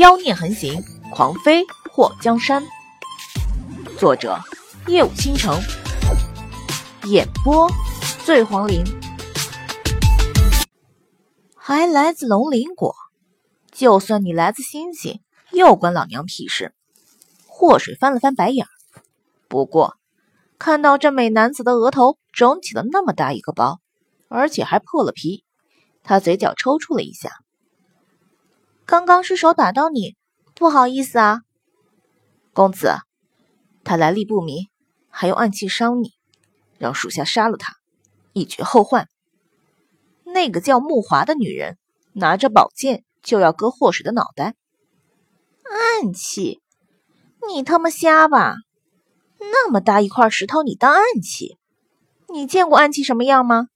妖孽横行，狂飞祸江山。作者：夜舞倾城，演播：醉黄林。还来自龙鳞国？就算你来自星星，又关老娘屁事？祸水翻了翻白眼儿。不过，看到这美男子的额头肿起了那么大一个包，而且还破了皮，他嘴角抽搐了一下。刚刚失手打到你，不好意思啊，公子。他来历不明，还用暗器伤你，让属下杀了他，以绝后患。那个叫木华的女人拿着宝剑就要割祸水的脑袋。暗器？你他妈瞎吧？那么大一块石头你当暗器？你见过暗器什么样吗？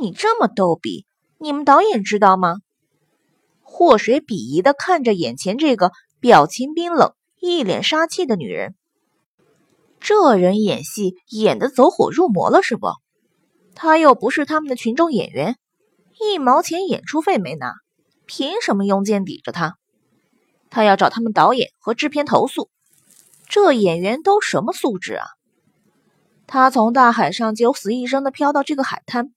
你这么逗比，你们导演知道吗？祸水鄙夷的看着眼前这个表情冰冷、一脸杀气的女人。这人演戏演的走火入魔了是不？他又不是他们的群众演员，一毛钱演出费没拿，凭什么用剑抵着他？他要找他们导演和制片投诉。这演员都什么素质啊？他从大海上九死一生的飘到这个海滩，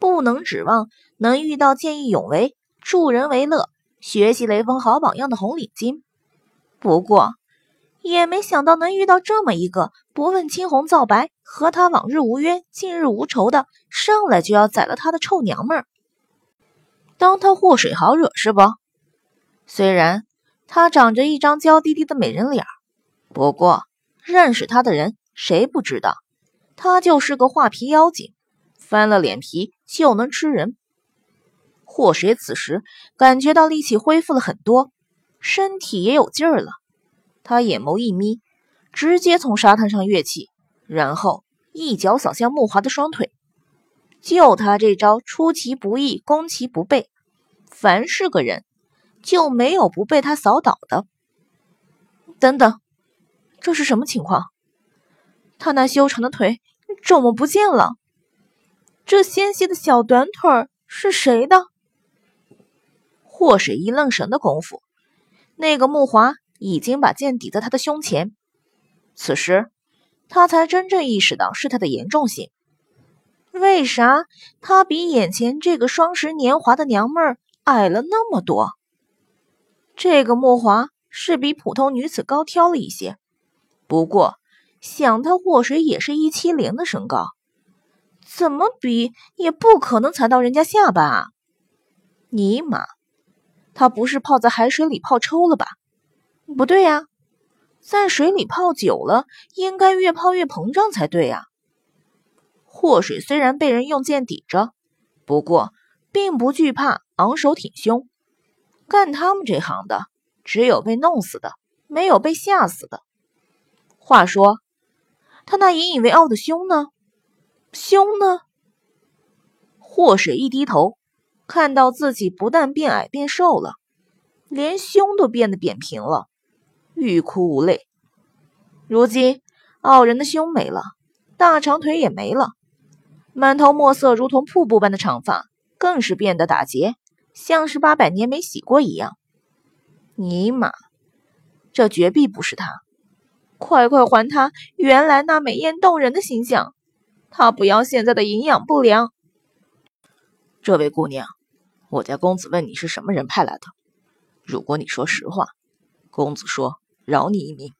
不能指望能遇到见义勇为。助人为乐，学习雷锋好榜样的红领巾。不过，也没想到能遇到这么一个不问青红皂白、和他往日无冤、近日无仇的，上来就要宰了他的臭娘们儿。当他祸水好惹是不？虽然他长着一张娇滴滴的美人脸，不过认识他的人谁不知道，他就是个画皮妖精，翻了脸皮就能吃人。祸水此时感觉到力气恢复了很多，身体也有劲儿了。他眼眸一眯，直接从沙滩上跃起，然后一脚扫向木华的双腿。就他这招出其不意，攻其不备，凡是个人就没有不被他扫倒的。等等，这是什么情况？他那修长的腿怎么不见了？这纤细的小短腿是谁的？祸水一愣神的功夫，那个木华已经把剑抵在他的胸前。此时，他才真正意识到事态的严重性。为啥他比眼前这个双十年华的娘们儿矮了那么多？这个木华是比普通女子高挑了一些，不过想他祸水也是一七零的身高，怎么比也不可能踩到人家下巴啊！尼玛！他不是泡在海水里泡抽了吧？不对呀，在水里泡久了，应该越泡越膨胀才对呀。祸水虽然被人用剑抵着，不过并不惧怕，昂首挺胸。干他们这行的，只有被弄死的，没有被吓死的。话说，他那引以为傲的胸呢？胸呢？祸水一低头。看到自己不但变矮变瘦了，连胸都变得扁平了，欲哭无泪。如今傲人的胸没了，大长腿也没了，满头墨色如同瀑布般的长发更是变得打结，像是八百年没洗过一样。尼玛，这绝壁不是他！快快还他原来那美艳动人的形象！他不要现在的营养不良。这位姑娘。我家公子问你是什么人派来的，如果你说实话，公子说饶你一命。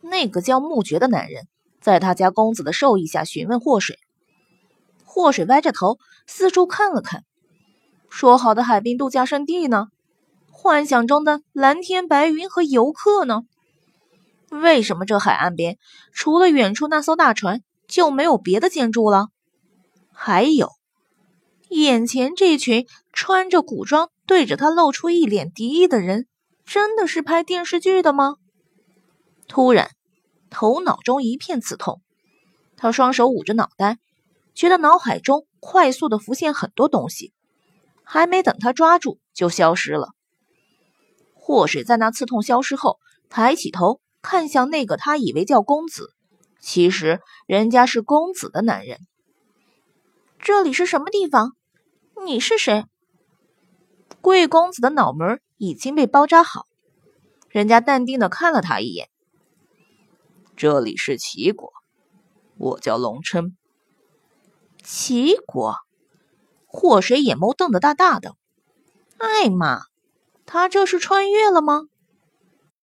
那个叫木觉的男人在他家公子的授意下询问祸水，祸水歪着头四处看了看，说好的海滨度假胜地呢？幻想中的蓝天白云和游客呢？为什么这海岸边除了远处那艘大船就没有别的建筑了？还有。眼前这群穿着古装、对着他露出一脸敌意的人，真的是拍电视剧的吗？突然，头脑中一片刺痛，他双手捂着脑袋，觉得脑海中快速的浮现很多东西，还没等他抓住，就消失了。祸水在那刺痛消失后，抬起头看向那个他以为叫公子，其实人家是公子的男人。这里是什么地方？你是谁？贵公子的脑门已经被包扎好，人家淡定的看了他一眼。这里是齐国，我叫龙琛。齐国，祸水眼眸瞪得大大的。艾玛，他这是穿越了吗？